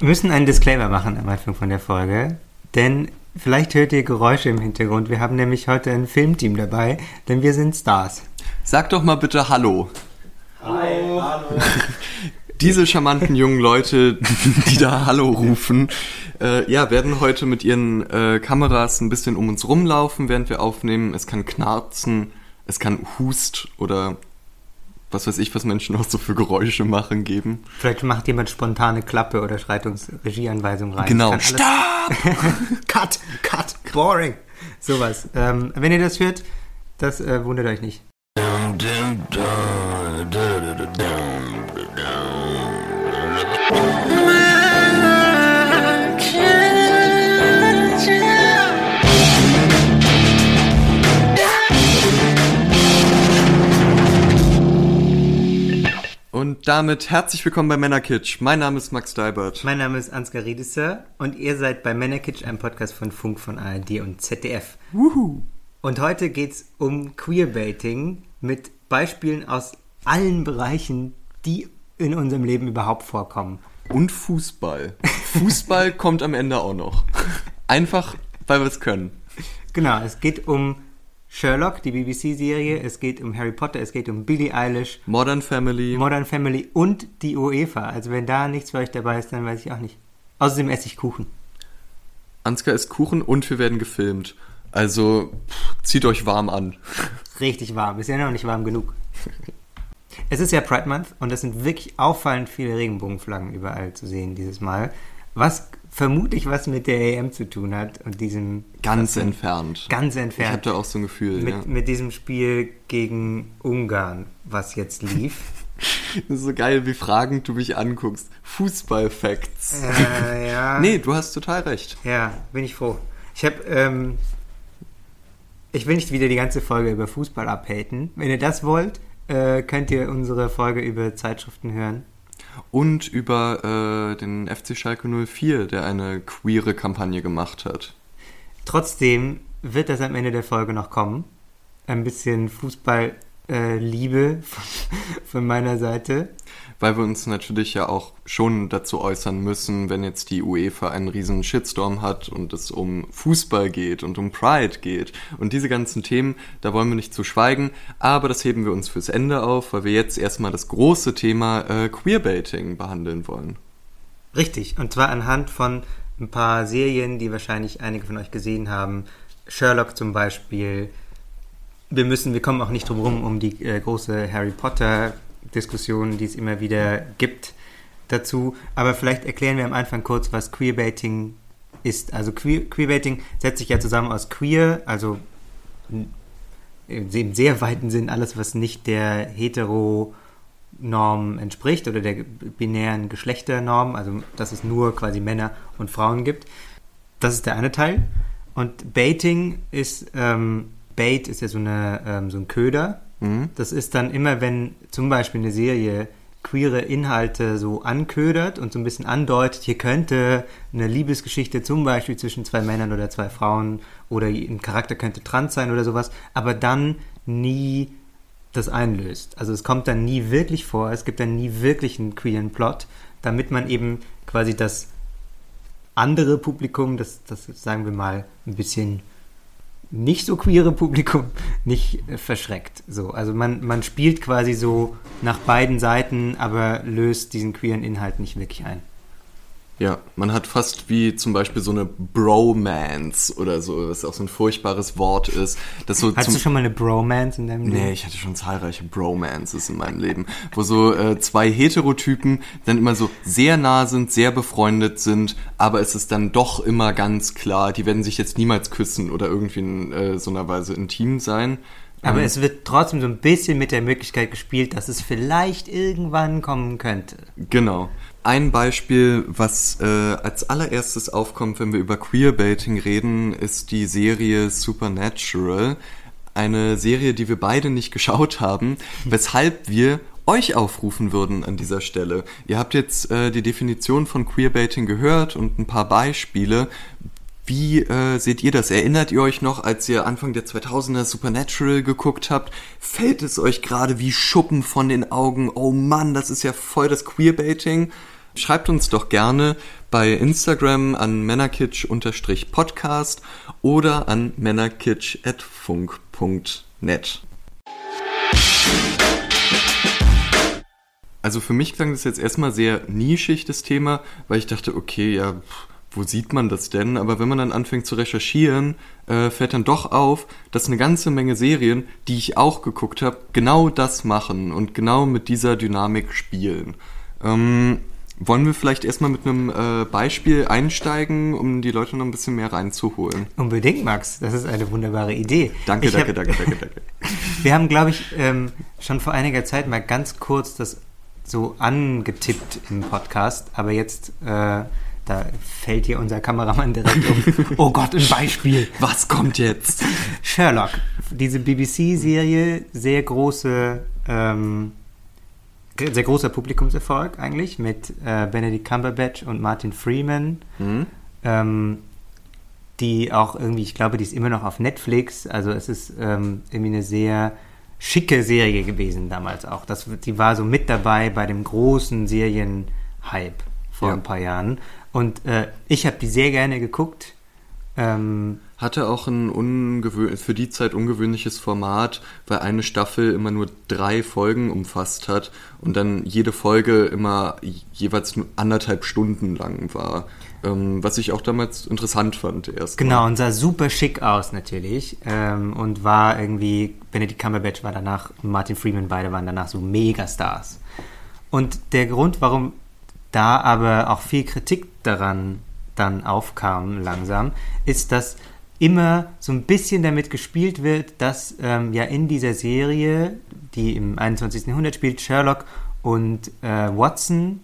Wir müssen einen Disclaimer machen am Anfang von der Folge, denn vielleicht hört ihr Geräusche im Hintergrund. Wir haben nämlich heute ein Filmteam dabei, denn wir sind Stars. Sag doch mal bitte Hallo. Hi, hallo. Diese charmanten jungen Leute, die da Hallo rufen, äh, ja, werden heute mit ihren äh, Kameras ein bisschen um uns rumlaufen, während wir aufnehmen. Es kann knarzen, es kann Hust oder was weiß ich, was Menschen auch so für Geräusche machen, geben. Vielleicht macht jemand spontane Klappe oder schreit uns Regieanweisung rein. Genau. Stopp! cut, cut, boring. Sowas. Ähm, wenn ihr das hört, das äh, wundert euch nicht. Und damit herzlich willkommen bei Männerkitsch. Mein Name ist Max Deibert. Mein Name ist Ansgar Riedesser und ihr seid bei Männerkitsch, einem Podcast von Funk, von ARD und ZDF. Wuhu. Und heute geht's um Queerbaiting mit Beispielen aus allen Bereichen, die in unserem Leben überhaupt vorkommen. Und Fußball. Fußball kommt am Ende auch noch. Einfach, weil wir es können. Genau, es geht um Sherlock, die BBC-Serie, es geht um Harry Potter, es geht um Billie Eilish, Modern Family. Modern Family und die UEFA. Also wenn da nichts für euch dabei ist, dann weiß ich auch nicht. Außerdem esse ich Kuchen. Ansgar isst Kuchen und wir werden gefilmt. Also pff, zieht euch warm an. Richtig warm. Ist ja noch nicht warm genug. Es ist ja Pride Month und es sind wirklich auffallend viele Regenbogenflaggen überall zu sehen dieses Mal. Was vermutlich was mit der EM zu tun hat und diesem Ganz entfernt. ganz Ich habe entfernt da auch so ein Gefühl. mit, ja. mit diesem Spiel gegen Ungarn, was jetzt lief. Das ist so geil, wie fragend du mich anguckst. Fußball-Facts. äh, ja. Nee, du hast total recht. Ja, bin ich froh. Ich habe, ähm, ich will nicht wieder die ganze Folge über Fußball abhaten. Wenn ihr das wollt, äh, könnt ihr unsere Folge über Zeitschriften hören. Und über äh, den FC Schalke 04, der eine queere Kampagne gemacht hat. Trotzdem wird das am Ende der Folge noch kommen. Ein bisschen Fußball-Liebe äh, von, von meiner Seite. Weil wir uns natürlich ja auch schon dazu äußern müssen, wenn jetzt die UEFA einen riesen Shitstorm hat und es um Fußball geht und um Pride geht und diese ganzen Themen, da wollen wir nicht zu schweigen, aber das heben wir uns fürs Ende auf, weil wir jetzt erstmal das große Thema äh, Queerbaiting behandeln wollen. Richtig, und zwar anhand von ein paar Serien, die wahrscheinlich einige von euch gesehen haben. Sherlock zum Beispiel. Wir müssen, wir kommen auch nicht drum rum um die äh, große Harry Potter Diskussion, die es immer wieder gibt dazu. Aber vielleicht erklären wir am Anfang kurz, was Queerbaiting ist. Also Queer, Queerbaiting setzt sich ja zusammen aus Queer, also im sehr weiten Sinn alles, was nicht der hetero Norm entspricht oder der binären Geschlechternorm, also dass es nur quasi Männer und Frauen gibt. Das ist der eine Teil. Und Baiting ist, ähm, Bait ist ja so, eine, ähm, so ein Köder. Mhm. Das ist dann immer, wenn zum Beispiel eine Serie queere Inhalte so anködert und so ein bisschen andeutet, hier könnte eine Liebesgeschichte zum Beispiel zwischen zwei Männern oder zwei Frauen oder ein Charakter könnte trans sein oder sowas, aber dann nie das einlöst. Also es kommt dann nie wirklich vor, es gibt dann nie wirklich einen queeren Plot, damit man eben quasi das andere Publikum, das, das sagen wir mal ein bisschen nicht so queere Publikum nicht äh, verschreckt. So, also man, man spielt quasi so nach beiden Seiten, aber löst diesen queeren Inhalt nicht wirklich ein. Ja, man hat fast wie zum Beispiel so eine Bromance oder so, was auch so ein furchtbares Wort ist. Das so Hattest du schon mal eine Bromance in deinem Leben? Nee, ich hatte schon zahlreiche Bromances in meinem Leben, wo so äh, zwei Heterotypen dann immer so sehr nah sind, sehr befreundet sind, aber es ist dann doch immer ganz klar, die werden sich jetzt niemals küssen oder irgendwie in äh, so einer Weise intim sein. Aber Ähm, es wird trotzdem so ein bisschen mit der Möglichkeit gespielt, dass es vielleicht irgendwann kommen könnte. Genau. Ein Beispiel, was äh, als allererstes aufkommt, wenn wir über Queerbaiting reden, ist die Serie Supernatural. Eine Serie, die wir beide nicht geschaut haben, weshalb wir euch aufrufen würden an dieser Stelle. Ihr habt jetzt äh, die Definition von Queerbaiting gehört und ein paar Beispiele. Wie äh, seht ihr das? Erinnert ihr euch noch, als ihr Anfang der 2000er Supernatural geguckt habt? Fällt es euch gerade wie Schuppen von den Augen? Oh Mann, das ist ja voll das Queerbaiting. Schreibt uns doch gerne bei Instagram an männerkitsch-podcast oder an männerkitsch.funk.net. Also für mich klang das jetzt erstmal sehr nischig, das Thema, weil ich dachte, okay, ja, wo sieht man das denn? Aber wenn man dann anfängt zu recherchieren, äh, fällt dann doch auf, dass eine ganze Menge Serien, die ich auch geguckt habe, genau das machen und genau mit dieser Dynamik spielen. Ähm, wollen wir vielleicht erstmal mit einem äh, Beispiel einsteigen, um die Leute noch ein bisschen mehr reinzuholen? Unbedingt, Max. Das ist eine wunderbare Idee. Danke, Ich danke, hab- danke, danke, danke. Wir haben, glaube ich, ähm, schon vor einiger Zeit mal ganz kurz das so angetippt im Podcast, aber jetzt, äh, da fällt hier unser Kameramann direkt um. Oh Gott, ein Beispiel. Was kommt jetzt? Sherlock, diese BBC-Serie, sehr große, ähm, sehr großer Publikumserfolg eigentlich mit äh, Benedict Cumberbatch und Martin Freeman, Hm? ähm, die auch irgendwie, ich glaube, die ist immer noch auf Netflix. Also es ist ähm, irgendwie eine sehr schicke Serie gewesen damals auch. Das, die war so mit dabei bei dem großen Serien-Hype vor Ja. ein paar Jahren. Und äh, ich habe die sehr gerne geguckt. Ähm, Hatte auch ein für die Zeit ungewöhnliches Format, weil eine Staffel immer nur drei Folgen umfasst hat und dann jede Folge immer jeweils anderthalb Stunden lang war. Ähm, was ich auch damals interessant fand erst. Genau, und sah super schick aus natürlich. Ähm, und war irgendwie, Benedict Cumberbatch war danach, Martin Freeman, beide waren danach so Megastars. Und der Grund, warum da aber auch viel Kritik daran dann aufkam langsam, ist, dass immer so ein bisschen damit gespielt wird, dass ähm, ja in dieser Serie, die im 21. Jahrhundert spielt, Sherlock und äh, Watson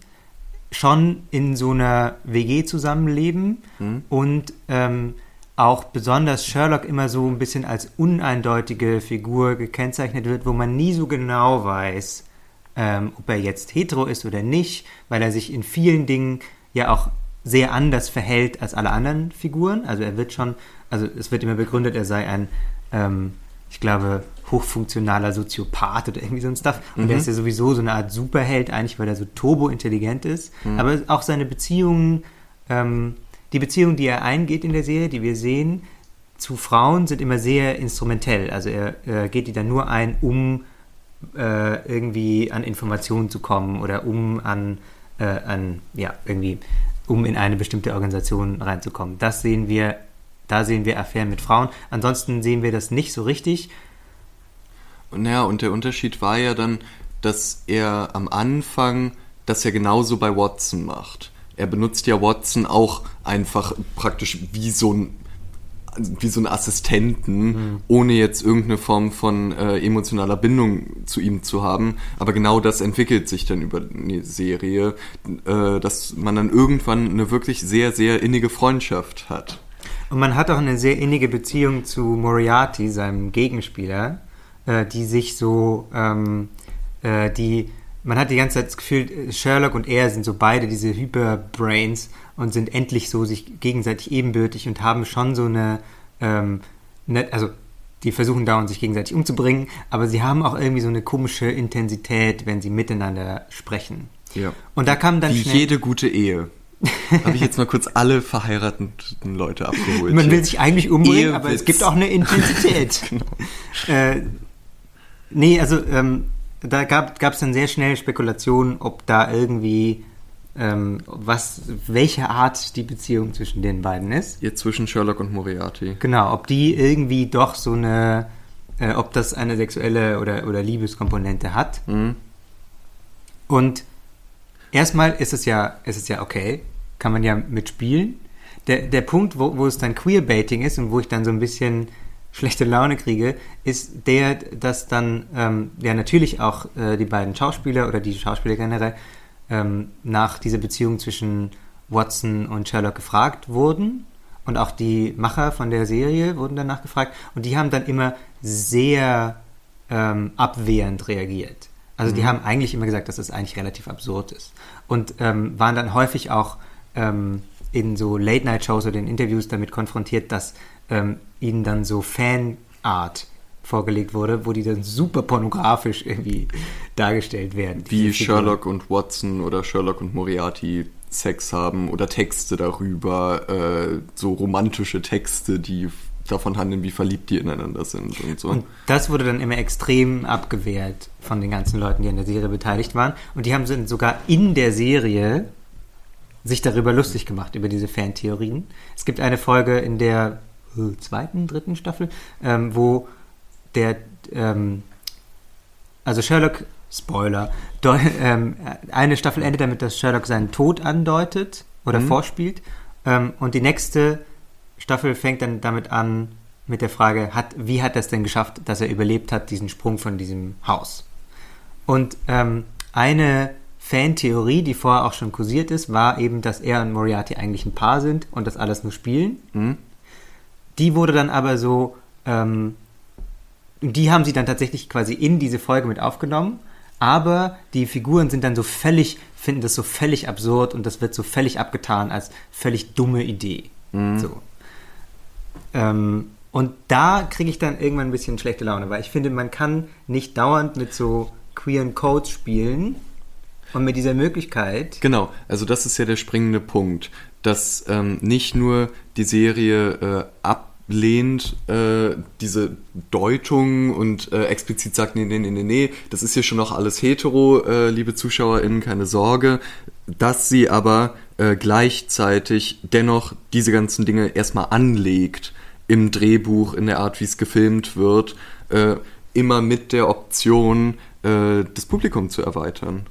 schon in so einer WG zusammenleben Mhm. und ähm, auch besonders Sherlock immer so ein bisschen als uneindeutige Figur gekennzeichnet wird, wo man nie so genau weiß, ähm, ob er jetzt hetero ist oder nicht, weil er sich in vielen Dingen ja auch sehr anders verhält als alle anderen Figuren. Also er wird schon, also es wird immer begründet, er sei ein, ähm, ich glaube, hochfunktionaler Soziopath oder irgendwie so ein Stuff. Und er ist ja sowieso so eine Art Superheld, eigentlich, weil er so turbo-intelligent ist. Aber auch seine Beziehungen, ähm, die Beziehungen, die er eingeht in der Serie, die wir sehen, zu Frauen sind immer sehr instrumentell. Also er äh, geht die dann nur ein, um äh, irgendwie an Informationen zu kommen oder um an, äh, an, ja, irgendwie, um in eine bestimmte Organisation reinzukommen. Das sehen wir, da sehen wir Affären mit Frauen. Ansonsten sehen wir das nicht so richtig. Naja, und der Unterschied war ja dann, dass er am Anfang das ja genauso bei Watson macht. Er benutzt ja Watson auch einfach praktisch wie so ein wie so einen Assistenten, ohne jetzt irgendeine Form von äh, emotionaler Bindung zu ihm zu haben. Aber genau das entwickelt sich dann über die Serie, äh, dass man dann irgendwann eine wirklich sehr, sehr innige Freundschaft hat. Und man hat auch eine sehr innige Beziehung zu Moriarty, seinem Gegenspieler, äh, die sich so, ähm, äh, die, man hat die ganze Zeit das Gefühl, Sherlock und er sind so beide diese Hyperbrains und sind endlich so sich gegenseitig ebenbürtig und haben schon so eine, ähm, ne, also die versuchen dauernd sich gegenseitig umzubringen, aber sie haben auch irgendwie so eine komische Intensität, wenn sie miteinander sprechen. Ja. Und da kam dann Wie schnell... jede gute Ehe. Habe ich jetzt mal kurz alle verheirateten Leute abgeholt. Man will sich eigentlich umbringen, aber Ehewitz. es gibt auch eine Intensität. äh, nee, also ähm, da gab es dann sehr schnell Spekulationen, ob da irgendwie ähm, was, welche Art die Beziehung zwischen den beiden ist. Jetzt zwischen Sherlock und Moriarty. Genau, ob die irgendwie doch so eine, äh, ob das eine sexuelle oder, oder Liebeskomponente hat. Mhm. Und erstmal ist es ja, ist es ja okay, kann man ja mitspielen. Der, der Punkt, wo, wo es dann Queerbaiting ist und wo ich dann so ein bisschen schlechte Laune kriege, ist der, dass dann ähm, ja natürlich auch äh, die beiden Schauspieler oder die Schauspieler generell ähm, nach dieser Beziehung zwischen Watson und Sherlock gefragt wurden. Und auch die Macher von der Serie wurden danach gefragt. Und die haben dann immer sehr ähm, abwehrend reagiert. Also die haben eigentlich immer gesagt, dass das eigentlich relativ absurd ist. Und ähm, waren dann häufig auch ähm, in so Late-Night-Shows oder in Interviews damit konfrontiert, dass ähm, ihnen dann so Fanart vorgelegt wurde, wo die dann super pornografisch irgendwie dargestellt werden. Wie Sherlock und Watson oder Sherlock und Moriarty Sex haben oder Texte darüber, äh, so romantische Texte, die davon handeln, wie verliebt die ineinander sind und so. Und das wurde dann immer extrem abgewehrt von den ganzen Leuten, die an der Serie beteiligt waren. Und die haben sogar in der Serie sich darüber lustig gemacht, über diese Fantheorien. Es gibt eine Folge in der äh, zweiten, dritten Staffel, ähm, wo der, ähm, also Sherlock, Spoiler, deu, ähm, eine Staffel endet damit, dass Sherlock seinen Tod andeutet oder mhm. vorspielt. Ähm, und die nächste Staffel fängt dann damit an, mit der Frage, hat, wie hat er es denn geschafft, dass er überlebt hat, diesen Sprung von diesem Haus? Und ähm, eine Fantheorie, die vorher auch schon kursiert ist, war eben, dass er und Moriarty eigentlich ein Paar sind und das alles nur spielen. Mhm. Die wurde dann aber so, ähm, die haben sie dann tatsächlich quasi in diese Folge mit aufgenommen, aber die Figuren sind dann so völlig, finden das so völlig absurd und das wird so völlig abgetan als völlig dumme Idee. Mhm. So. Ähm, und da kriege ich dann irgendwann ein bisschen schlechte Laune, weil ich finde, man kann nicht dauernd mit so queeren Codes spielen und mit dieser Möglichkeit. Genau, also das ist ja der springende Punkt, dass ähm, nicht nur die Serie äh, ablehnt, äh, diese Deutung und äh, explizit sagt, nee, nee, nee, nee, nee, das ist hier schon noch alles hetero, äh, liebe ZuschauerInnen, keine Sorge, dass sie aber äh, gleichzeitig dennoch diese ganzen Dinge erstmal anlegt im Drehbuch, in der Art, wie es gefilmt wird, äh, immer mit der Option, äh, das Publikum zu erweitern.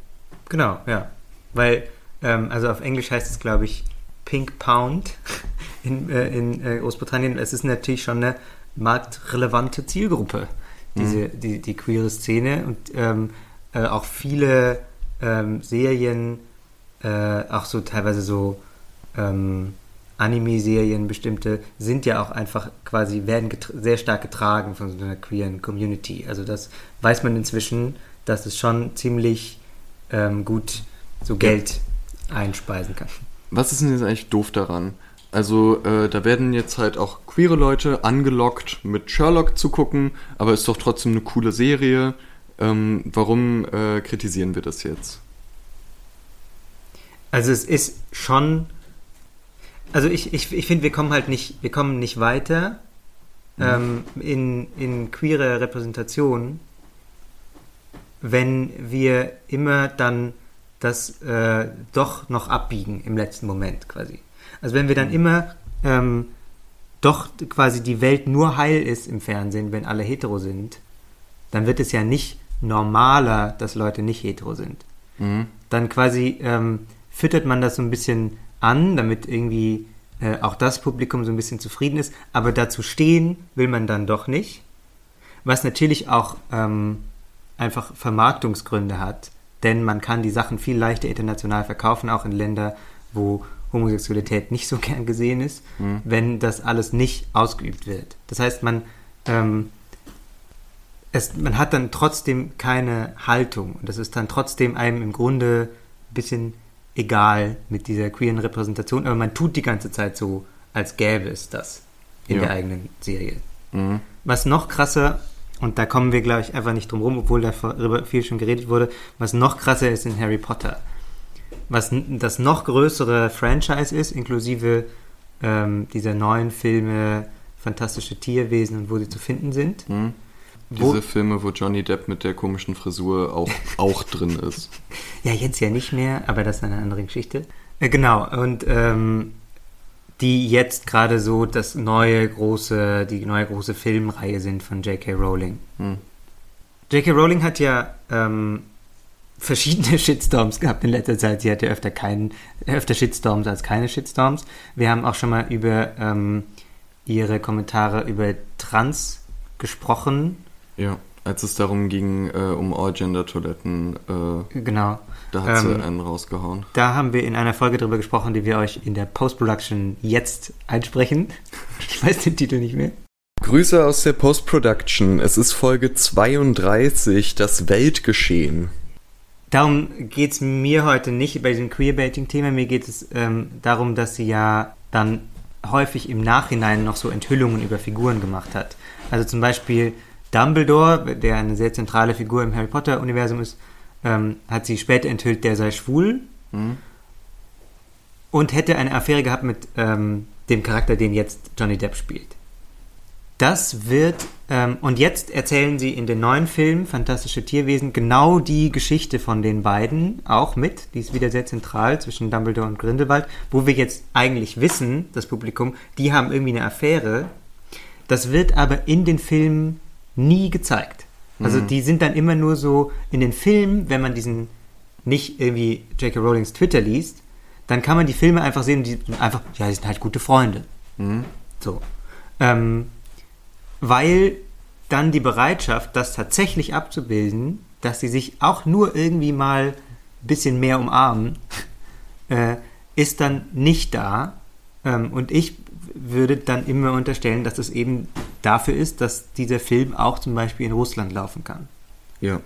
Genau, ja. Weil, ähm, also auf Englisch heißt es, glaube ich, Pink Pound in, äh, in äh, Großbritannien. Es ist natürlich schon eine marktrelevante Zielgruppe, diese, mhm. die, die queere Szene. Und ähm, äh, auch viele ähm, Serien, äh, auch so teilweise so ähm, Anime-Serien bestimmte, sind ja auch einfach quasi, werden sehr stark getragen von so einer queeren Community. Also das weiß man inzwischen, dass es schon ziemlich ähm, gut so Geld einspeisen kann. Was ist denn jetzt eigentlich doof daran? Also äh, da werden jetzt halt auch queere Leute angelockt, mit Sherlock zu gucken, aber ist doch trotzdem eine coole Serie. Ähm, warum äh, kritisieren wir das jetzt? Also es ist schon, also ich, ich, ich finde, wir kommen halt nicht, wir kommen nicht weiter mhm. ähm, in, in queere Repräsentation, wenn wir immer dann das äh, doch noch abbiegen im letzten Moment quasi. Also wenn wir dann mhm. immer ähm, doch quasi die Welt nur heil ist im Fernsehen, wenn alle hetero sind, dann wird es ja nicht normaler, dass Leute nicht hetero sind. Mhm. Dann quasi ähm, füttert man das so ein bisschen an, damit irgendwie äh, auch das Publikum so ein bisschen zufrieden ist, aber dazu stehen will man dann doch nicht. Was natürlich auch ähm, einfach Vermarktungsgründe hat, denn man kann die Sachen viel leichter international verkaufen, auch in Länder, wo Homosexualität nicht so gern gesehen ist, mhm. wenn das alles nicht ausgeübt wird. Das heißt, man, ähm, es, man hat dann trotzdem keine Haltung und das ist dann trotzdem einem im Grunde ein bisschen egal mit dieser queeren Repräsentation, aber man tut die ganze Zeit so, als gäbe es das in ja. der eigenen Serie. Mhm. Was noch krasser und da kommen wir, glaube ich, einfach nicht drum rum, obwohl darüber viel schon geredet wurde. Was noch krasser ist in Harry Potter. Was das noch größere Franchise ist, inklusive ähm, dieser neuen Filme Fantastische Tierwesen und wo sie zu finden sind. Mhm. Diese Filme, wo Johnny Depp mit der komischen Frisur auch, auch drin ist. Ja, jetzt ja nicht mehr, aber das ist eine andere Geschichte. Äh, genau, und ähm, die jetzt gerade so das neue große, die neue große Filmreihe sind von J.K. Rowling. Hm. J.K. Rowling hat ja ähm, verschiedene Shitstorms gehabt in letzter Zeit. Sie hatte öfter keinen, öfter Shitstorms als keine Shitstorms. Wir haben auch schon mal über ähm, ihre Kommentare über Trans gesprochen. Ja, als es darum ging, äh, um All-Gender-Toiletten. Äh, genau. Da hat sie ähm, einen rausgehauen. Da haben wir in einer Folge drüber gesprochen, die wir euch in der Post-Production jetzt einsprechen. Ich weiß den Titel nicht mehr. Grüße aus der Post-Production. Es ist Folge 32, das Weltgeschehen. Darum geht es mir heute nicht bei diesem Queerbaiting-Thema. Mir geht es ähm, darum, dass sie ja dann häufig im Nachhinein noch so Enthüllungen über Figuren gemacht hat. Also zum Beispiel Dumbledore, der eine sehr zentrale Figur im Harry Potter-Universum ist, ähm, hat sie später enthüllt, der sei schwul Mhm. und hätte eine Affäre gehabt mit ähm, dem Charakter, den jetzt Johnny Depp spielt. Das wird, ähm, und jetzt erzählen sie in den neuen Film Fantastische Tierwesen genau die Geschichte von den beiden auch mit. Die ist wieder sehr zentral zwischen Dumbledore und Grindelwald, wo wir jetzt eigentlich wissen, das Publikum, die haben irgendwie eine Affäre. Das wird aber in den Filmen nie gezeigt. Also die sind dann immer nur so in den Filmen, wenn man diesen nicht irgendwie J.K. Rowlings Twitter liest, dann kann man die Filme einfach sehen und die sind einfach, ja, die sind halt gute Freunde. So. Ähm, weil dann die Bereitschaft, das tatsächlich abzubilden, dass sie sich auch nur irgendwie mal ein bisschen mehr umarmen, äh, ist dann nicht da. Ähm, und ich würde dann immer unterstellen, dass es eben dafür ist, dass dieser Film auch zum Beispiel in Russland laufen kann. Ja.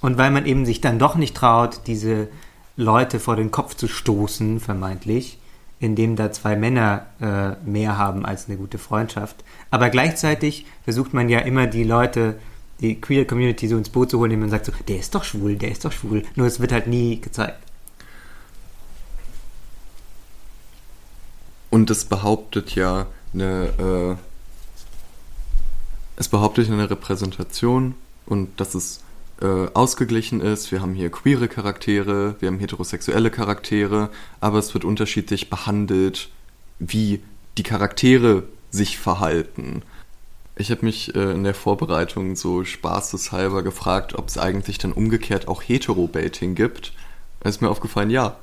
Und weil man eben sich dann doch nicht traut, diese Leute vor den Kopf zu stoßen, vermeintlich, indem da zwei Männer äh, mehr haben als eine gute Freundschaft. Aber gleichzeitig versucht man ja immer die Leute, die Queer Community so ins Boot zu holen, indem man sagt so, der ist doch schwul, der ist doch schwul. Nur es wird halt nie gezeigt. Und es behauptet ja eine, äh, es behauptet eine Repräsentation und dass es äh, ausgeglichen ist. Wir haben hier queere Charaktere, wir haben heterosexuelle Charaktere, aber es wird unterschiedlich behandelt, wie die Charaktere sich verhalten. Ich habe mich äh, in der Vorbereitung so spaßeshalber gefragt, ob es eigentlich dann umgekehrt auch Hetero-Baiting gibt. Da ist mir aufgefallen, ja,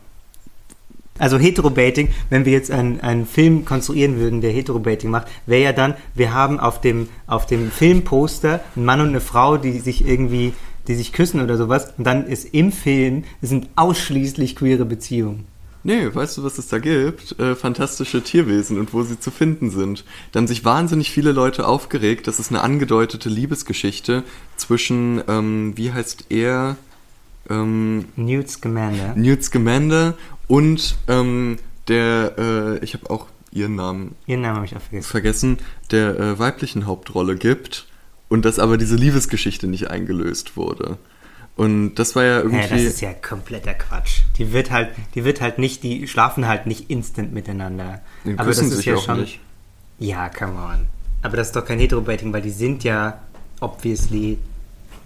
Also Heterobaiting, wenn wir jetzt einen, einen Film konstruieren würden, der Heterobaiting macht, wäre ja dann, wir haben auf dem, auf dem Filmposter einen Mann und eine Frau, die sich irgendwie, die sich küssen oder sowas, und dann ist im Film, es sind ausschließlich queere Beziehungen. Nee, weißt du, was es da gibt? Äh, fantastische Tierwesen und wo sie zu finden sind. Da haben sich wahnsinnig viele Leute aufgeregt. Das ist eine angedeutete Liebesgeschichte zwischen, ähm, wie heißt er? Ähm, Newt Scamander. Newt Scamander und ähm, der, äh, ich habe auch ihren Namen Ihren Namen habe ich auch vergessen. vergessen, der äh, weiblichen Hauptrolle gibt und dass aber diese Liebesgeschichte nicht eingelöst wurde. Und das war ja irgendwie. Ja, das ist ja kompletter Quatsch. Die wird halt, die wird halt nicht, die schlafen halt nicht instant miteinander. Die Aber das ist sich ja schon. nicht. Ja, come on. Aber das ist doch kein Hetero-Baiting, weil die sind ja obviously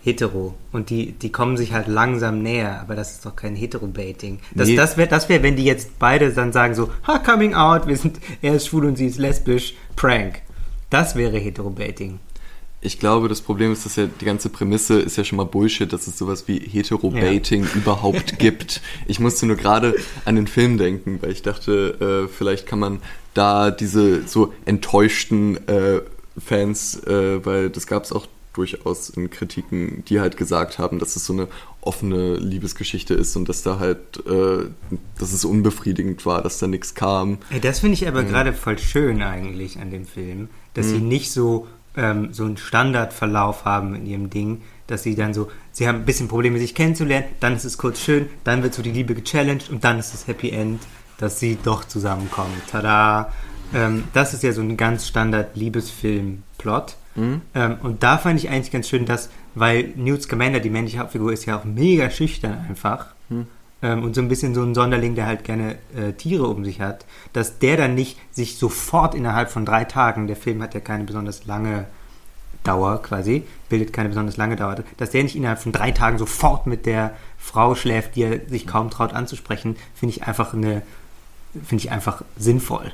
hetero. Und die, die kommen sich halt langsam näher, aber das ist doch kein Hetero-Baiting. Das, Nee. das wäre, das wär, wenn die jetzt beide dann sagen so, ha, coming out, wir sind, er ist schwul und sie ist lesbisch, prank. Das wäre Hetero-Baiting. Ich glaube, das Problem ist, dass ja die ganze Prämisse ist ja schon mal Bullshit, dass es sowas wie Hetero-Baiting überhaupt gibt. Ich musste nur gerade an den Film denken, weil ich dachte, äh, vielleicht kann man da diese so enttäuschten äh, Fans, äh, weil das gab es auch durchaus in Kritiken, die halt gesagt haben, dass es so eine offene Liebesgeschichte ist und dass da halt, äh, dass es unbefriedigend war, dass da nichts kam. Ey, das finde ich aber gerade voll schön eigentlich an dem Film, dass sie nicht so, ähm, so einen Standardverlauf haben in ihrem Ding, dass sie dann so, sie haben ein bisschen Probleme, sich kennenzulernen, dann ist es kurz schön, dann wird so die Liebe gechallenged und dann ist das Happy End, dass sie doch zusammenkommen. Tada! Ähm, das ist ja so ein ganz Standard Liebesfilm-Plot. Ähm, und da fand ich eigentlich ganz schön, dass, weil Newt Scamander, die männliche Hauptfigur, ist ja auch mega schüchtern einfach ähm, und so ein bisschen so ein Sonderling, der halt gerne äh, Tiere um sich hat, dass der dann nicht sich sofort innerhalb von drei Tagen, der Film hat ja keine besonders lange Dauer quasi, bildet keine besonders lange Dauer, dass der nicht innerhalb von drei Tagen sofort mit der Frau schläft, die er sich kaum traut anzusprechen, finde ich einfach eine, finde ich einfach sinnvoll.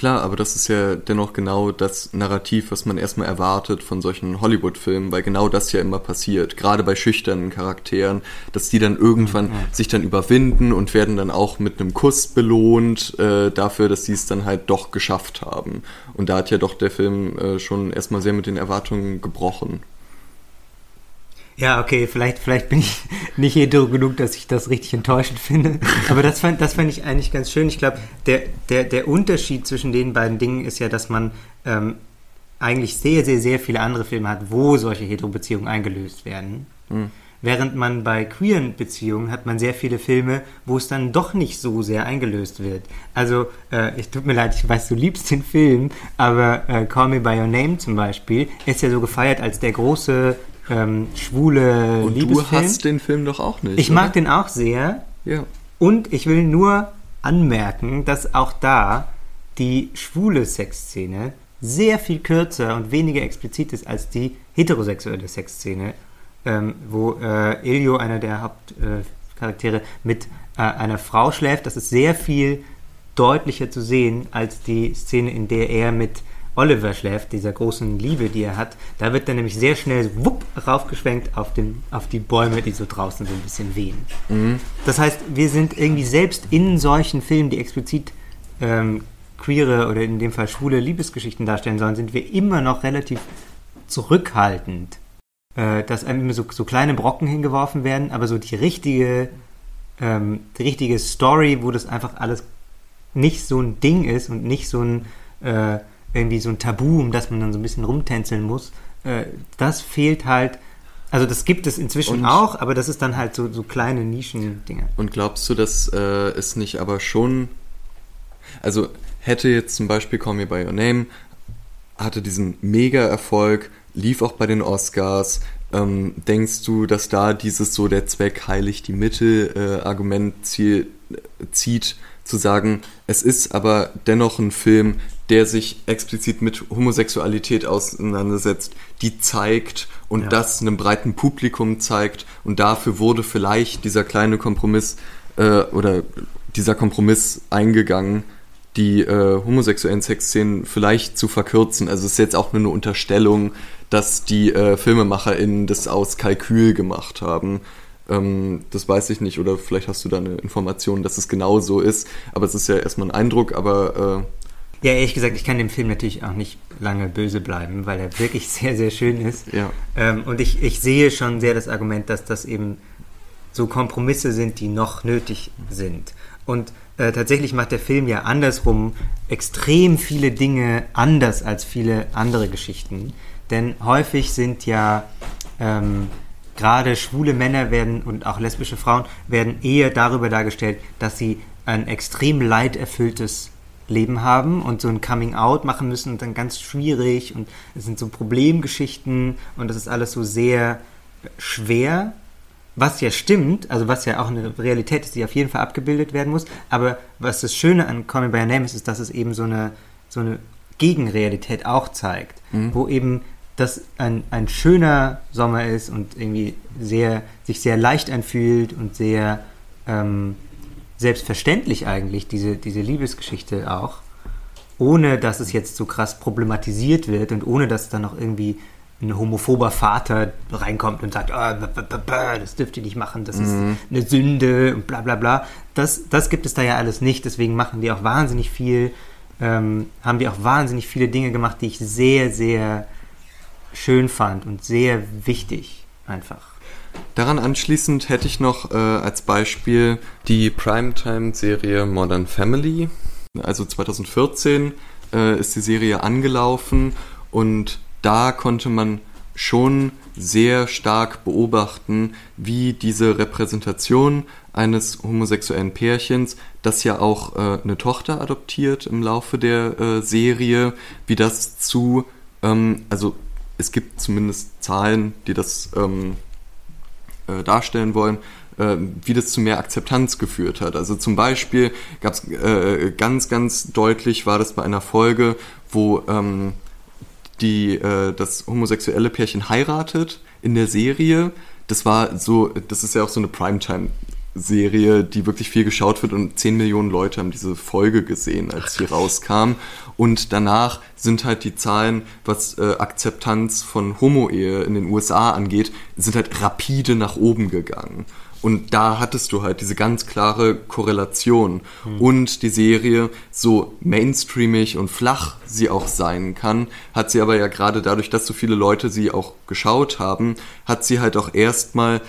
Klar, aber das ist ja dennoch genau das Narrativ, was man erstmal erwartet von solchen Hollywood-Filmen, weil genau das ja immer passiert, gerade bei schüchternen Charakteren, dass die dann irgendwann sich dann überwinden und werden dann auch mit einem Kuss belohnt äh, dafür, dass sie es dann halt doch geschafft haben. Und da hat ja doch der Film äh, schon erstmal sehr mit den Erwartungen gebrochen. Ja, okay, vielleicht, vielleicht bin ich nicht hetero genug, dass ich das richtig enttäuschend finde. Aber das fand, das fand ich eigentlich ganz schön. Ich glaube, der, der, der Unterschied zwischen den beiden Dingen ist ja, dass man ähm, eigentlich sehr, sehr, sehr viele andere Filme hat, wo solche Hetero-Beziehungen eingelöst werden. Während man bei queeren Beziehungen hat man sehr viele Filme, wo es dann doch nicht so sehr eingelöst wird. Also, äh, ich tut mir leid, ich weiß, du liebst den Film, aber äh, Call Me By Your Name zum Beispiel ist ja so gefeiert als der große ähm, schwule Und Liebesfilm. du hast den Film doch auch nicht. ich oder? mag den auch sehr Ja. und ich will nur anmerken, dass auch da die schwule Sexszene sehr viel kürzer und weniger explizit ist als die heterosexuelle Sexszene, ähm, wo äh, Ilio, einer der Hauptcharaktere, äh, mit äh, einer Frau schläft. Das ist sehr viel deutlicher zu sehen als die Szene, in der er mit Oliver schläft, dieser großen Liebe, die er hat. Da wird dann nämlich sehr schnell wupp raufgeschwenkt auf, den, auf die Bäume, die so draußen so ein bisschen wehen. Das heißt, wir sind irgendwie selbst in solchen Filmen, die explizit ähm, queere oder in dem Fall schwule Liebesgeschichten darstellen sollen, sind wir immer noch relativ zurückhaltend, äh, dass einem immer so, so kleine Brocken hingeworfen werden, aber so die richtige, ähm, die richtige Story, wo das einfach alles nicht so ein Ding ist und nicht so ein äh, irgendwie so ein Tabu, um das man dann so ein bisschen rumtänzeln muss, äh, das fehlt halt. Also das gibt es inzwischen Und- auch, aber das ist dann halt so, so kleine Nischen-Dinge. Und glaubst du, dass äh, es nicht aber schon. Also hätte jetzt zum Beispiel Call Me By Your Name, hatte diesen Mega-Erfolg, lief auch bei den Oscars. Ähm, denkst du, dass da dieses so der Zweck heiligt die Mittel-Argument ziel, zieht, zu sagen, es ist aber dennoch ein Film, der sich explizit mit Homosexualität auseinandersetzt, die zeigt und Ja. das einem breiten Publikum zeigt und dafür wurde vielleicht dieser kleine Kompromiss äh, oder dieser Kompromiss eingegangen, die äh, homosexuellen Sexszenen vielleicht zu verkürzen. Also es ist jetzt auch nur eine Unterstellung, dass die äh, FilmemacherInnen das aus Kalkül gemacht haben. Ähm, das weiß ich nicht, oder vielleicht hast du da eine Information, dass es genau so ist. Aber es ist ja erstmal ein Eindruck, aber Ja, ehrlich gesagt, ich kann dem Film natürlich auch nicht lange böse bleiben, weil er wirklich sehr, sehr schön ist. äh, ja. Ähm, und ich, ich sehe schon sehr das Argument, dass das eben so Kompromisse sind, die noch nötig sind. Und äh, tatsächlich macht der Film ja andersrum extrem viele Dinge anders als viele andere Geschichten. Denn häufig sind ja ähm, gerade schwule Männer werden und auch lesbische Frauen werden eher darüber dargestellt, dass sie ein extrem leiderfülltes Leben haben und so ein Coming Out machen müssen und dann ganz schwierig und es sind so Problemgeschichten und das ist alles so sehr schwer, was ja stimmt, also was ja auch eine Realität ist, die auf jeden Fall abgebildet werden muss, aber was das Schöne an Call Me By Your Name ist, ist, dass es eben so eine, so eine Gegenrealität auch zeigt, wo eben das ein, ein schöner Sommer ist und irgendwie sehr, sich sehr leicht anfühlt und sehr ähm, selbstverständlich eigentlich, diese, diese Liebesgeschichte auch, ohne dass es jetzt so krass problematisiert wird und ohne dass dann noch irgendwie ein homophober Vater reinkommt und sagt, ah, b- b- b- das dürft ihr nicht machen, das ist eine Sünde und bla bla bla. Das, das gibt es da ja alles nicht, deswegen machen die auch wahnsinnig viel, ähm, haben die auch wahnsinnig viele Dinge gemacht, die ich sehr, sehr schön fand und sehr wichtig einfach. Daran anschließend hätte ich noch äh, als Beispiel die Primetime-Serie Modern Family. Also 2014 äh, ist die Serie angelaufen und da konnte man schon sehr stark beobachten, wie diese Repräsentation eines homosexuellen Pärchens, das ja auch äh, eine Tochter adoptiert im Laufe der äh, Serie, wie das zu, ähm, also es gibt zumindest Zahlen, die das ähm, äh, darstellen wollen, äh, wie das zu mehr Akzeptanz geführt hat. Also zum Beispiel gab es äh, ganz, ganz deutlich war das bei einer Folge, wo ähm, die äh, das homosexuelle Pärchen heiratet in der Serie. Das war so, das ist ja auch so eine Primetime-Serie, die wirklich viel geschaut wird und 10 Millionen Leute haben diese Folge gesehen, als sie rauskam. Und danach sind halt die Zahlen, was äh, Akzeptanz von Homo-Ehe in den USA angeht, sind halt rapide nach oben gegangen. Und da hattest du halt diese ganz klare Korrelation. Und die Serie, so mainstreamig und flach sie auch sein kann, hat sie aber ja gerade dadurch, dass so viele Leute sie auch geschaut haben, hat sie halt auch erstmal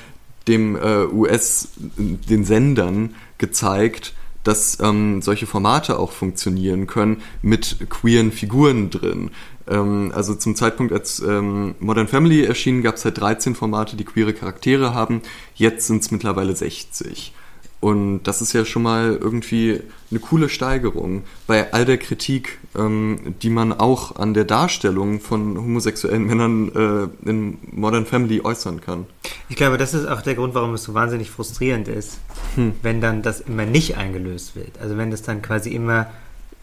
dem äh, US, den Sendern gezeigt, dass ähm, solche Formate auch funktionieren können mit queeren Figuren drin. Ähm, also zum Zeitpunkt, als ähm, Modern Family erschien, gab es halt 13 Formate, die queere Charaktere haben. Jetzt sind es mittlerweile 60. Und das ist ja schon mal irgendwie eine coole Steigerung bei all der Kritik, ähm, die man auch an der Darstellung von homosexuellen Männern äh, in Modern Family äußern kann. Ich glaube, das ist auch der Grund, warum es so wahnsinnig frustrierend ist, Hm. wenn dann das immer nicht eingelöst wird. Also wenn das dann quasi immer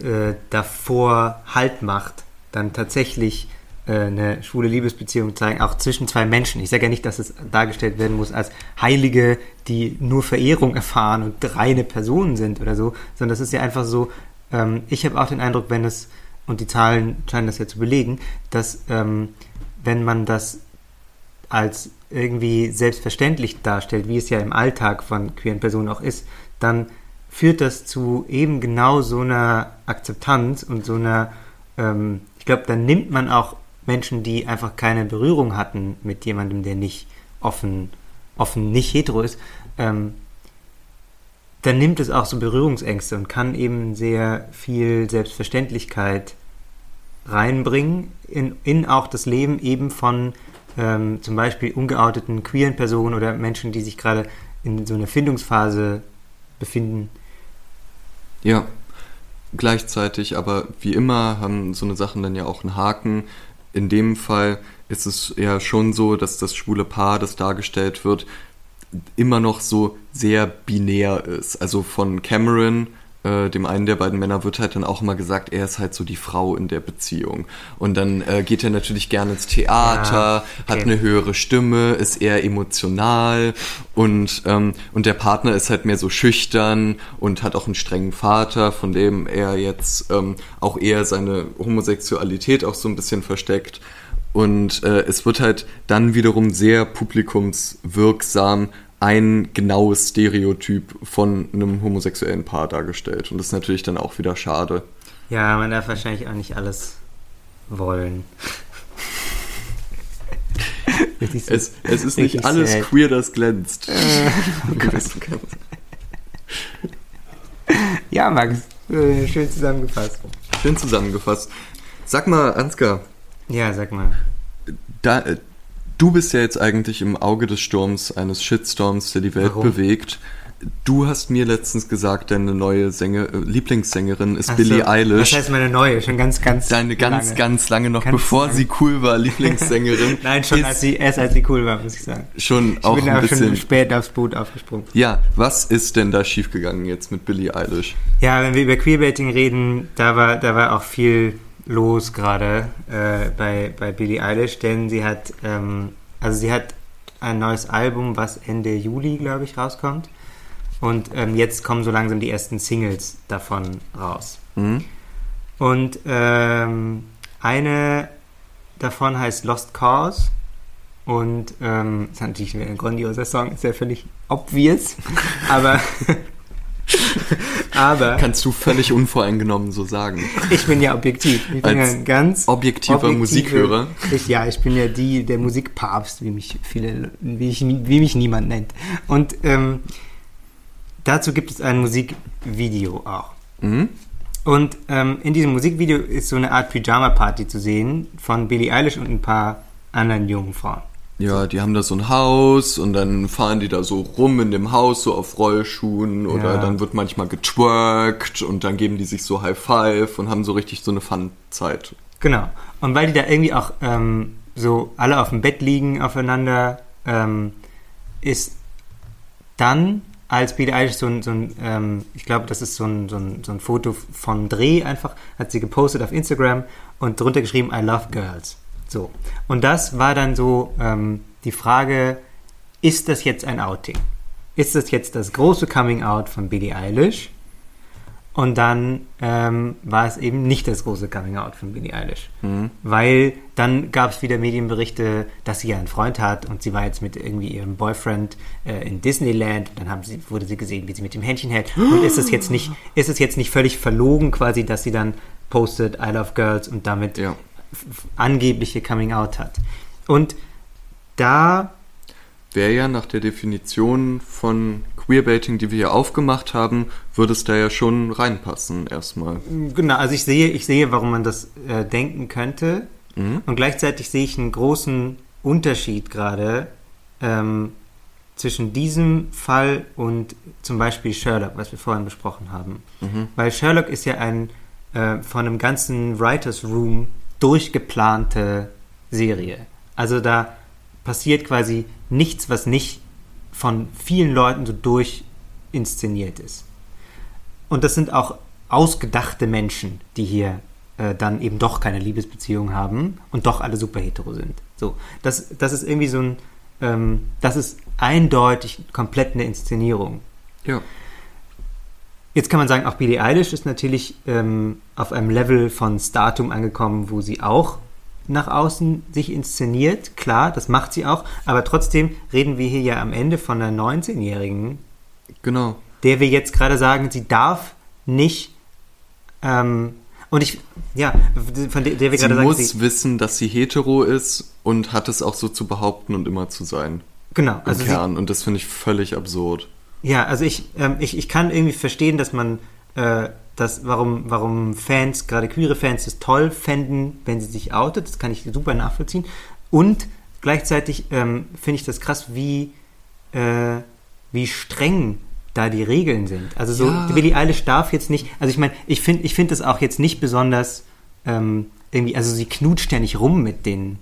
äh, davor Halt macht, dann tatsächlich eine schwule Liebesbeziehung zeigen, auch zwischen zwei Menschen. Ich sage ja nicht, dass es dargestellt werden muss als Heilige, die nur Verehrung erfahren und reine Personen sind oder so, sondern das ist ja einfach so, ähm, ich habe auch den Eindruck, wenn es, und die Zahlen scheinen das ja zu belegen, dass ähm, wenn man das als irgendwie selbstverständlich darstellt, wie es ja im Alltag von queeren Personen auch ist, dann führt das zu eben genau so einer Akzeptanz und so einer, ähm, ich glaube, dann nimmt man auch Menschen, die einfach keine Berührung hatten mit jemandem, der nicht offen, offen nicht hetero ist, ähm, dann nimmt es auch so Berührungsängste und kann eben sehr viel Selbstverständlichkeit reinbringen in, in auch das Leben eben von ähm, zum Beispiel ungeouteten queeren Personen oder Menschen, die sich gerade in so einer Findungsphase befinden. Ja, gleichzeitig, aber wie immer haben so eine Sachen dann ja auch einen Haken. In dem Fall ist es ja schon so, dass das schwule Paar, das dargestellt wird, immer noch so sehr binär ist. Also von Cameron, äh, dem einen der beiden Männer, wird halt dann auch immer gesagt, er ist halt so die Frau in der Beziehung. Und dann äh, geht er natürlich gerne ins Theater, Ja, okay. hat eine höhere Stimme, ist eher emotional und, ähm, und der Partner ist halt mehr so schüchtern und hat auch einen strengen Vater, von dem er jetzt ähm, auch eher seine Homosexualität auch so ein bisschen versteckt. Und äh, es wird halt dann wiederum sehr publikumswirksam ein genaues Stereotyp von einem homosexuellen Paar dargestellt. Und das ist natürlich dann auch wieder schade. Ja, man darf wahrscheinlich auch nicht alles wollen. Richtig so- Es, es ist nicht alles sad. queer, das glänzt. Wissen kannst. Ja, Max, äh, schön zusammengefasst. Schön zusammengefasst. Sag mal, Ansgar, Ja, sag mal. da, äh, du bist ja jetzt eigentlich im Auge des Sturms eines Shitstorms, der die Welt Warum? bewegt. Du hast mir letztens gesagt, deine neue Sänger, äh, Lieblingssängerin ist Ach Billie so, Eilish. Das heißt meine neue, schon ganz, ganz Deine ganz, lange. ganz lange noch, Ganz bevor lange. sie cool war, Lieblingssängerin. Nein, schon ist als sie, erst als sie cool war, muss ich sagen. schon Ich auch bin ein aber schon bisschen. spät aufs Boot aufgesprungen. Ja, was ist denn da schiefgegangen jetzt mit Billie Eilish? Ja, wenn wir über Queerbaiting reden, da war, da war auch viel los gerade äh, bei, bei Billie Eilish, denn sie hat, ähm, also sie hat ein neues Album, was Ende Juli, glaube ich, rauskommt. Und ähm, jetzt kommen so langsam die ersten Singles davon raus. Hm? Und ähm, eine davon heißt Lost Cause. Und ähm, ist natürlich ein grandioser Song, ist ja völlig obvious. aber aber Kannst du völlig unvoreingenommen so sagen. ich bin ja objektiv. Ich bin Als ja ein ganz objektiver objektive- Musikhörer. Ich, ja, ich bin ja die, der Musikpapst, wie mich viele, wie, ich, wie mich niemand nennt. Und ähm, dazu gibt es ein Musikvideo auch. Mhm. Und ähm, in diesem Musikvideo ist so eine Art Pyjama-Party zu sehen von Billie Eilish und ein paar anderen jungen Frauen. Ja, die haben da so ein Haus und dann fahren die da so rum in dem Haus, so auf Rollschuhen oder Ja. dann wird manchmal getwerkt und dann geben die sich so High Five und haben so richtig so eine Fun-Zeit. Genau. Und weil die da irgendwie auch ähm, so alle auf dem Bett liegen aufeinander, ähm, ist dann, als Billie Eilish so ein, so ein ähm, ich glaube, das ist so ein, so, ein, so ein Foto von Dreh einfach, hat sie gepostet auf Instagram und drunter geschrieben, I love girls. So. Und das war dann so ähm, die Frage, ist das jetzt ein Outing? Ist das jetzt das große Coming Out von Billie Eilish? Und dann ähm, war es eben nicht das große Coming Out von Billie Eilish. Mhm. Weil dann gab es wieder Medienberichte, dass sie ja einen Freund hat und sie war jetzt mit irgendwie ihrem Boyfriend äh, in Disneyland und dann haben sie, wurde sie gesehen, wie sie mit dem Händchen hält. Und ist es jetzt nicht, ist es jetzt nicht völlig verlogen quasi, dass sie dann postet I love girls und damit Ja. Angebliche Coming Out hat. Und da Wäre ja nach der Definition von Queerbaiting, die wir hier aufgemacht haben, würde es da ja schon reinpassen erstmal. Genau, also ich sehe, ich sehe, warum man das äh, denken könnte. Mhm. Und gleichzeitig sehe ich einen großen Unterschied gerade ähm, zwischen diesem Fall und zum Beispiel Sherlock, was wir vorhin besprochen haben. Mhm. Weil Sherlock ist ja ein äh, von einem ganzen Writers Room durchgeplante Serie. Also da passiert quasi nichts, was nicht von vielen Leuten so durchinszeniert ist. Und das sind auch ausgedachte Menschen, die hier äh, dann eben doch keine Liebesbeziehung haben und doch alle super hetero sind. So, das, das ist irgendwie so ein, ähm, das ist eindeutig komplett eine Inszenierung. Ja. Jetzt kann man sagen, auch Billie Eilish ist natürlich ähm, auf einem Level von Startum angekommen, wo sie auch nach außen sich inszeniert. Klar, das macht sie auch, aber trotzdem reden wir hier ja am Ende von einer 19-Jährigen, Genau. der wir jetzt gerade sagen, sie darf nicht. Ähm, und ich, ja, von der, der wir Sie gerade muss sagen, sie, wissen, dass sie hetero ist und hat es auch so zu behaupten und immer zu sein. genau, Im also sie, Kern. Und das finde ich völlig absurd. Ja, also ich, ähm, ich, ich kann irgendwie verstehen, dass man, äh, dass, warum, warum Fans, gerade queere Fans, es toll fänden, wenn sie sich outet. Das kann ich super nachvollziehen. Und gleichzeitig ähm, finde ich das krass, wie, äh, wie streng da die Regeln sind. Also so, Ja. Billie Eilish darf jetzt nicht, also ich meine, ich finde ich find das auch jetzt nicht besonders ähm, irgendwie, also sie knutscht ja nicht rum mit den,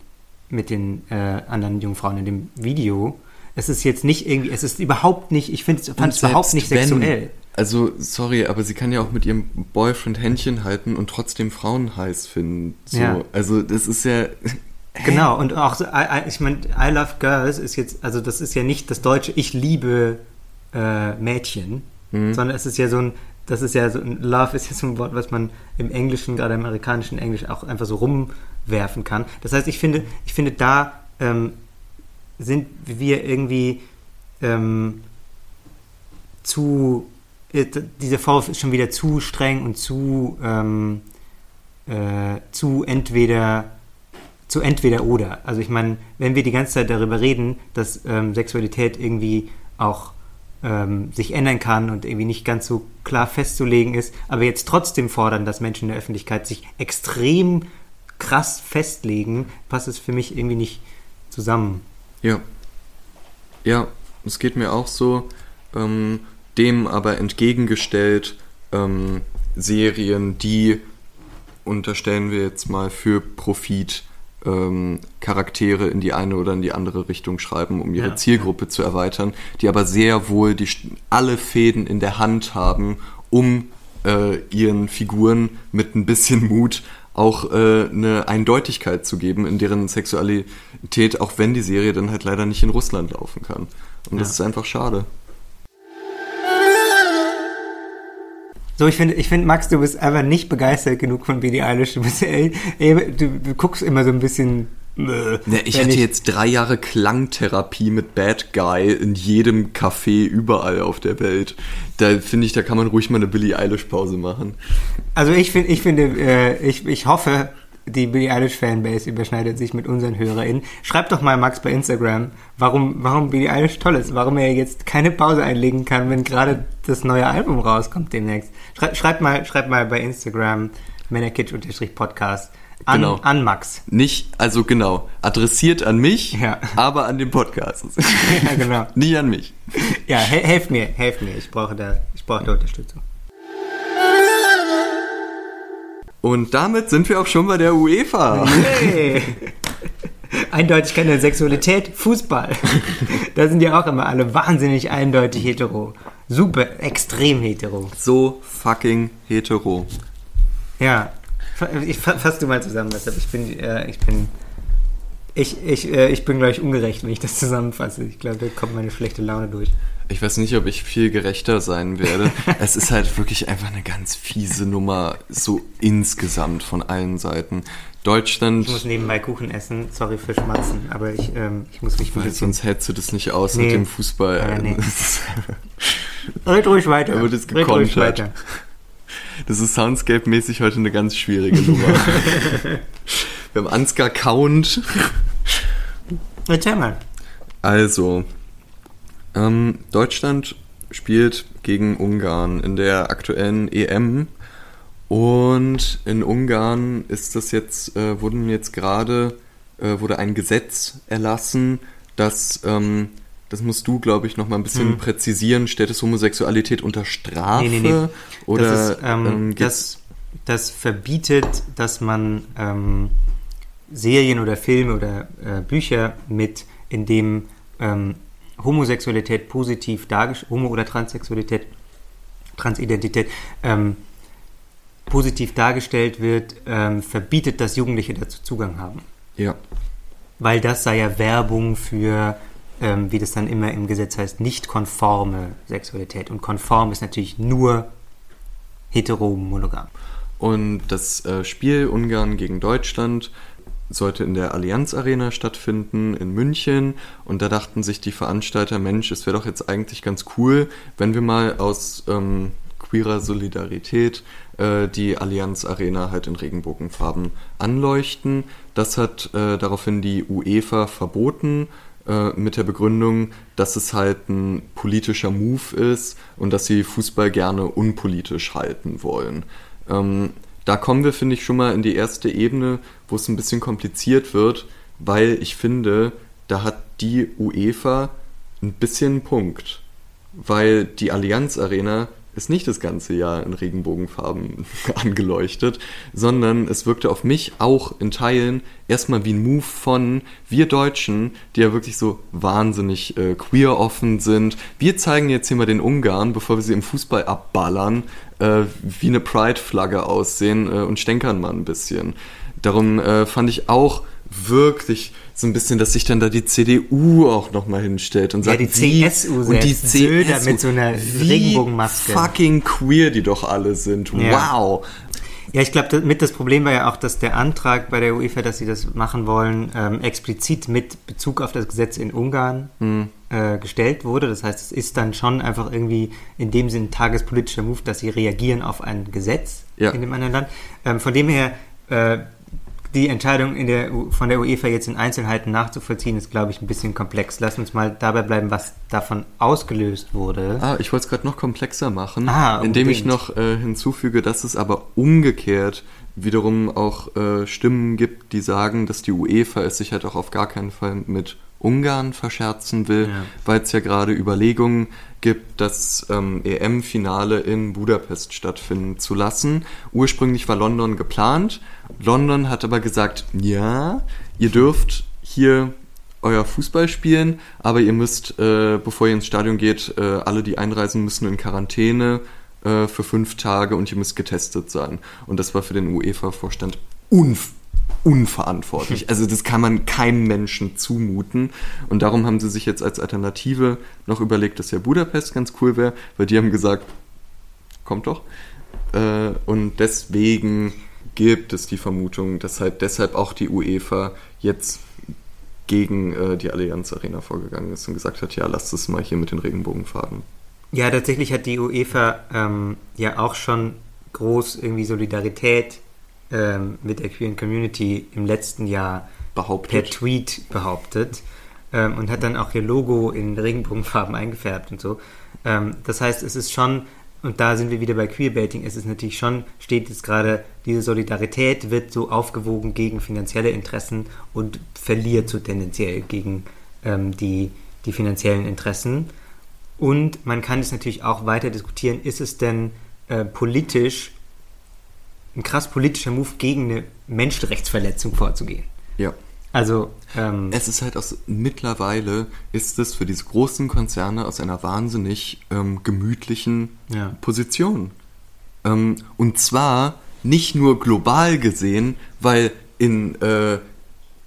mit den äh, anderen Jungfrauen in dem Video. Es ist jetzt nicht irgendwie, es ist überhaupt nicht, ich finde, fand es überhaupt nicht wenn- sexuell. Also, sorry, aber sie kann ja auch mit ihrem Boyfriend Händchen halten und trotzdem Frauen heiß finden. So. Ja. Also, das ist ja. Genau, und auch so, I, I, ich meine, I Love Girls ist jetzt, also das ist ja nicht das deutsche Ich liebe äh, Mädchen, Mhm. sondern es ist ja so ein, das ist ja so ein, Love ist ja so ein Wort, was man im Englischen, gerade im amerikanischen Englisch auch einfach so rumwerfen kann. Das heißt, ich finde, ich finde, da ähm, sind wir irgendwie ähm, zu, äh, dieser Vorwurf ist schon wieder zu streng und zu, ähm, äh, zu entweder zu entweder oder. Also ich meine, wenn wir die ganze Zeit darüber reden, dass ähm, Sexualität irgendwie auch ähm, sich ändern kann und irgendwie nicht ganz so klar festzulegen ist, aber jetzt trotzdem fordern, dass Menschen in der Öffentlichkeit sich extrem krass festlegen, passt es für mich irgendwie nicht zusammen. Ja. Ja, es geht mir auch so. Ähm, dem aber entgegengestellt ähm, Serien, die, unterstellen wir jetzt mal, für Profit ähm, Charaktere in die eine oder in die andere Richtung schreiben, um ihre Ja. Zielgruppe zu erweitern, die aber sehr wohl die, alle Fäden in der Hand haben, um äh, ihren Figuren mit ein bisschen Mut auch äh, eine Eindeutigkeit zu geben in deren Sexualität, auch wenn die Serie dann halt leider nicht in Russland laufen kann. Und das Ja. ist einfach schade. So, ich finde, ich finde, Max, du bist einfach nicht begeistert genug von Billie Eilish. Du, bist, ey, ey, du, du guckst immer so ein bisschen. äh, Ne, ich hatte jetzt drei Jahre Klangtherapie mit Bad Guy in jedem Café überall auf der Welt. Da finde ich, da kann man ruhig mal eine Billie Eilish Pause machen. Also ich finde, ich finde, äh, ich, ich hoffe, die Billie Eilish Fanbase überschneidet sich mit unseren HörerInnen. Schreibt doch mal Max bei Instagram, warum, warum Billie Eilish toll ist, warum er jetzt keine Pause einlegen kann, wenn gerade das neue Album rauskommt demnächst. Schreibt, schreibt mal, schreibt mal bei Instagram männerkitsch-podcast an, Genau. an Max. Nicht, also genau, adressiert an mich, Ja. aber an den Podcast. ja, genau. Nie an mich. Ja, he helft mir, helft mir. Ich brauche da, ich brauche da Unterstützung. Und damit sind wir auch schon bei der UEFA. Hey. Eindeutig keine Sexualität, Fußball. Da sind ja auch immer alle wahnsinnig eindeutig hetero. Super, extrem hetero. So fucking hetero. Ja, ich fa- fass du mal zusammen, deshalb ich bin, äh, ich bin, ich, ich, äh, ich bin gleich ungerecht, wenn ich das zusammenfasse. Ich glaube, da kommt meine schlechte Laune durch. Ich weiß nicht, ob ich viel gerechter sein werde. es ist halt wirklich einfach eine ganz fiese Nummer, so insgesamt von allen Seiten. Deutschland, Ich muss nebenbei Kuchen essen, sorry für Schmatzen, aber ich, ähm, ich muss mich ein bisschen... sonst hältst du das nicht aus Nee. mit dem Fußball. Ja, nee. Red ruhig weiter. Da wird es gekontert. weiter. Das ist Soundscape-mäßig heute eine ganz schwierige Nummer. Wir haben Ansgar Count. Erzähl mal. Also, ähm, Deutschland spielt gegen Ungarn in der aktuellen EM. Und in Ungarn ist das jetzt, äh, wurden jetzt gerade, äh, wurde ein Gesetz erlassen, das, ähm, das musst du, glaube ich, noch mal ein bisschen Hm. präzisieren. Stellt es Homosexualität unter Strafe? Nee, nee, nee. Oder das, ist, ähm, ähm, das, das verbietet, dass man ähm, Serien oder Filme oder äh, Bücher mit, in dem ähm, Homosexualität positiv dargestellt, Homo- oder Transsexualität, Transidentität, ähm, positiv dargestellt wird, ähm, verbietet, dass Jugendliche dazu Zugang haben. ja. Weil das sei ja Werbung für, ähm, wie das dann immer im Gesetz heißt, nicht konforme Sexualität. Und konform ist natürlich nur hetero-monogam. Und das äh, Spiel Ungarn gegen Deutschland sollte in der Allianz Arena stattfinden in München. Und da dachten sich die Veranstalter, Mensch, es wäre doch jetzt eigentlich ganz cool, wenn wir mal aus ähm, queerer Solidarität äh, die Allianz Arena halt in Regenbogenfarben anleuchten. Das hat äh, daraufhin die UEFA verboten äh, mit der Begründung, dass es halt ein politischer Move ist und dass sie Fußball gerne unpolitisch halten wollen. Ähm, da kommen wir, finde ich, schon mal in die erste Ebene, wo es ein bisschen kompliziert wird, weil ich finde, da hat die UEFA ein bisschen einen Punkt. Weil die Allianz Arena ist nicht das ganze Jahr in Regenbogenfarben angeleuchtet, sondern es wirkte auf mich auch in Teilen erstmal wie ein Move von wir Deutschen, die ja wirklich so wahnsinnig äh, queer offen sind. Wir zeigen jetzt hier mal den Ungarn, bevor wir sie im Fußball abballern, äh, wie eine Pride-Flagge aussehen äh, und stänkern mal ein bisschen. Darum äh, fand ich auch wirklich so ein bisschen, dass sich dann da die CDU auch nochmal hinstellt und Ja, sagt, die wie, CSU und die selbst, Söder CSU, mit so einer wie Regenbogenmaske. fucking queer die doch alle sind. Ja. Wow. Ja, ich glaube, mit das Problem war ja auch, dass der Antrag bei der UEFA, dass sie das machen wollen, ähm, explizit mit Bezug auf das Gesetz in Ungarn Hm. äh, gestellt wurde. Das heißt, es ist dann schon einfach irgendwie in dem Sinn tagespolitischer Move, dass sie reagieren auf ein Gesetz Ja. in dem anderen Land. Ähm, von dem her, äh, die Entscheidung der, von der UEFA jetzt in Einzelheiten nachzuvollziehen, ist, glaube ich, ein bisschen komplex. Lass uns mal dabei bleiben, was davon ausgelöst wurde. Ah, ich wollte es gerade noch komplexer machen, Ah, indem ich noch äh, hinzufüge, dass es aber umgekehrt wiederum auch äh, Stimmen gibt, die sagen, dass die UEFA es sich halt auch auf gar keinen Fall mit Ungarn verscherzen will, Ja. weil es ja gerade Überlegungen gibt, das ähm, EM-Finale in Budapest stattfinden zu lassen. Ursprünglich war London geplant. London hat aber gesagt, ja, ihr dürft hier euer Fußball spielen, aber ihr müsst, äh, bevor ihr ins Stadion geht, äh, alle, die einreisen müssen, in Quarantäne äh, für fünf Tage und ihr müsst getestet sein. Und das war für den UEFA-Vorstand unf unverantwortlich. Also das kann man keinem Menschen zumuten. Und darum haben sie sich jetzt als Alternative noch überlegt, dass ja Budapest ganz cool wäre, weil die haben gesagt, kommt doch. Äh, und deswegen gibt es die Vermutung, dass halt deshalb auch die UEFA jetzt gegen äh, die Allianz Arena vorgegangen ist und gesagt hat, ja, lasst es mal hier mit den Regenbogenfarben. Ja, tatsächlich hat die UEFA ähm, ja auch schon groß irgendwie Solidarität ähm, mit der queeren Community im letzten Jahr per Behauptet. Tweet behauptet ähm, und hat dann auch ihr Logo in Regenbogenfarben eingefärbt und so. Ähm, das heißt, es ist schon, und da sind wir wieder bei Queerbaiting, es ist natürlich schon, steht jetzt gerade, diese Solidarität wird so aufgewogen gegen finanzielle Interessen und verliert so tendenziell gegen ähm, die, die finanziellen Interessen. Und man kann es natürlich auch weiter diskutieren, ist es denn äh, politisch ein krass politischer Move gegen eine Menschenrechtsverletzung vorzugehen? Ja. Also, ähm, Es ist halt aus, mittlerweile ist es für diese großen Konzerne aus einer wahnsinnig ähm, gemütlichen Ja. Position. Ähm, und zwar nicht nur global gesehen, weil in äh,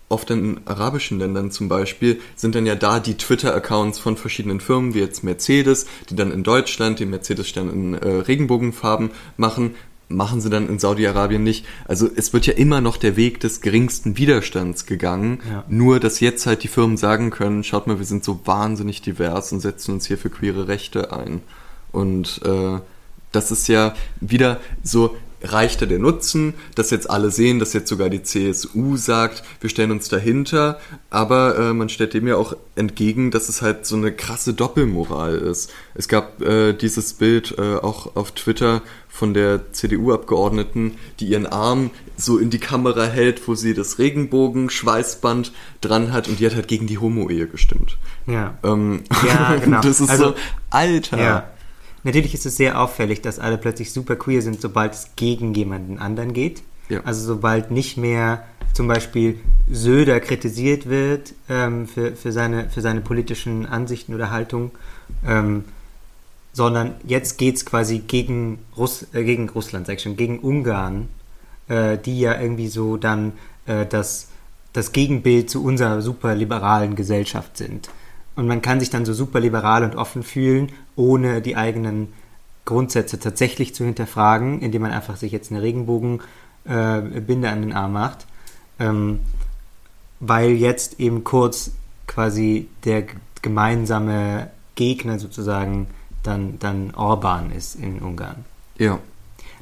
oft in arabischen Ländern zum Beispiel sind dann ja da die Twitter-Accounts von verschiedenen Firmen, wie jetzt Mercedes, die dann in Deutschland den Mercedes-Stern in äh, Regenbogenfarben machen, machen sie dann in Saudi-Arabien nicht. Also es wird ja immer noch der Weg des geringsten Widerstands gegangen, Ja. nur dass jetzt halt die Firmen sagen können, schaut mal, wir sind so wahnsinnig divers und setzen uns hier für queere Rechte ein. Und äh, das ist ja wieder so, reichte der Nutzen, dass jetzt alle sehen, dass jetzt sogar die CSU sagt, wir stellen uns dahinter, aber äh, man stellt dem ja auch entgegen, dass es halt so eine krasse Doppelmoral ist. Es gab äh, dieses Bild äh, auch auf Twitter von der CDU-Abgeordneten, die ihren Arm so in die Kamera hält, wo sie das Regenbogen-Schweißband dran hat und die hat halt gegen die Homo-Ehe gestimmt. Ja. Ähm, Ja, genau. Das ist Also- so, Alter. Ja. Natürlich ist es sehr auffällig, dass alle plötzlich super queer sind, sobald es gegen jemanden anderen geht. Ja. Also sobald nicht mehr zum Beispiel Söder kritisiert wird ähm, für, für, seine, für seine politischen Ansichten oder Haltung, ähm, sondern jetzt geht es quasi gegen, Russ, äh, gegen Russland, sag ich schon, gegen Ungarn, äh, die ja irgendwie so dann äh, das, das Gegenbild zu unserer super liberalen Gesellschaft sind. Und man kann sich dann so super liberal und offen fühlen, ohne die eigenen Grundsätze tatsächlich zu hinterfragen, indem man einfach sich jetzt eine Regenbogenbinde äh, an den Arm macht. Ähm, weil jetzt eben kurz quasi der gemeinsame Gegner sozusagen dann, dann Orban ist in Ungarn. Ja.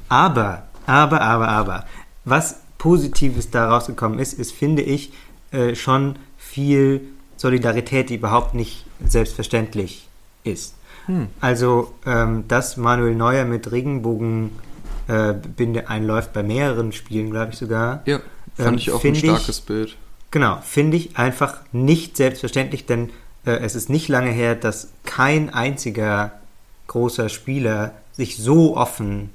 Aber, aber, aber, aber, was Positives da rausgekommen ist, ist, finde ich, äh, schon viel Solidarität, die überhaupt nicht selbstverständlich ist. Hm. Also, ähm, dass Manuel Neuer mit Regenbogenbinde äh, einläuft, bei mehreren Spielen, glaube ich sogar. Ja, fand Ähm, ich auch ein find ich- starkes Bild. Genau, finde ich einfach nicht selbstverständlich, denn äh, es ist nicht lange her, dass kein einziger großer Spieler sich so offen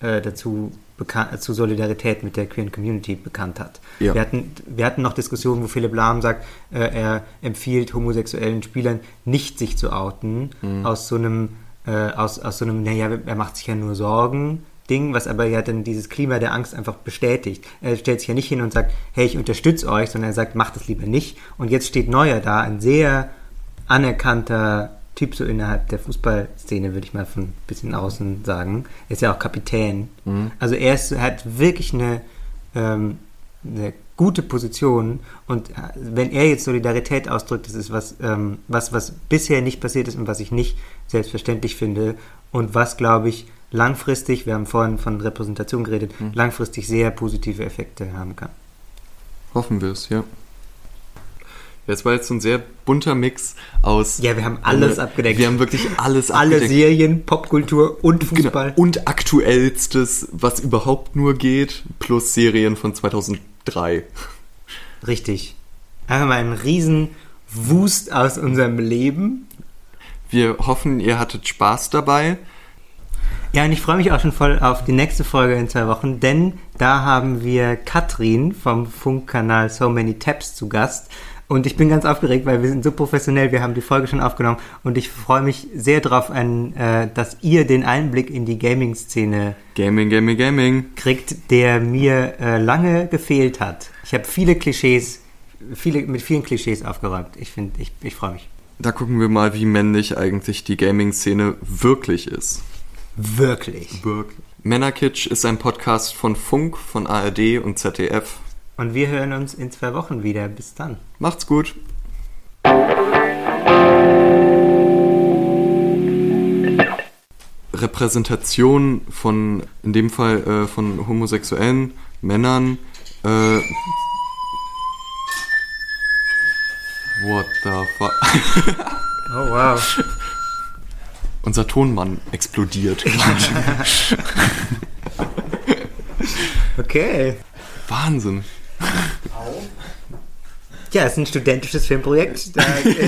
äh, dazu bekan- zu Solidarität mit der queeren Community bekannt hat. Ja. Wir, hatten, wir hatten noch Diskussionen, wo Philipp Lahm sagt, äh, er empfiehlt homosexuellen Spielern nicht sich zu outen, aus so einem, äh, aus, aus so einem, naja, er macht sich ja nur Sorgen. Ding, was aber ja dann dieses Klima der Angst einfach bestätigt. Er stellt sich ja nicht hin und sagt, hey, ich unterstütze euch, sondern er sagt, macht es lieber nicht. Und jetzt steht Neuer da, ein sehr anerkannter Typ so innerhalb der Fußballszene, würde ich mal von ein bisschen außen sagen. Er ist ja auch Kapitän. Also er ist, hat wirklich eine, ähm, eine gute Position und äh, wenn er jetzt Solidarität ausdrückt, das ist was, ähm, was, was bisher nicht passiert ist und was ich nicht selbstverständlich finde und was, glaube ich, langfristig, wir haben vorhin von Repräsentation geredet, langfristig sehr positive Effekte haben kann. Hoffen wir es, ja. Jetzt war jetzt so ein sehr bunter Mix aus. Ja, wir haben alles äh, abgedeckt. Wir haben wirklich alles Alle abgedeckt. Serien, Popkultur und Fußball. Genau. Und aktuellstes, was überhaupt nur geht, plus Serien von 2003. Richtig. Einfach mal ein riesen Wust aus unserem Leben. Wir hoffen, ihr hattet Spaß dabei. Ja, und ich freue mich auch schon voll auf die nächste Folge in zwei Wochen, denn da haben wir Katrin vom Funkkanal So Many Taps zu Gast. Und ich bin ganz aufgeregt, weil wir sind so professionell, wir haben die Folge schon aufgenommen und ich freue mich sehr darauf, äh, dass ihr den Einblick in die Gaming-Szene Gaming, Gaming, Gaming. kriegt, der mir äh, lange gefehlt hat. Ich habe viele Klischees, viele, mit vielen Klischees aufgeräumt. Ich finde, ich, ich freue mich. Da gucken wir mal, wie männlich eigentlich die Gaming-Szene wirklich ist. Wirklich. Wirklich. Männerkitsch ist ein Podcast von Funk, von ARD und ZDF. Und wir hören uns in zwei Wochen wieder. Bis dann. Macht's gut. Repräsentation von, in dem Fall äh, von homosexuellen Männern. Äh, what the fuck? Oh wow. Unser Tonmann explodiert. Okay. Wahnsinn. Au. Ja, es ist ein studentisches Filmprojekt. Da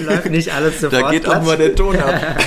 läuft nicht alles sofort. Da geht auch mal der Ton ab.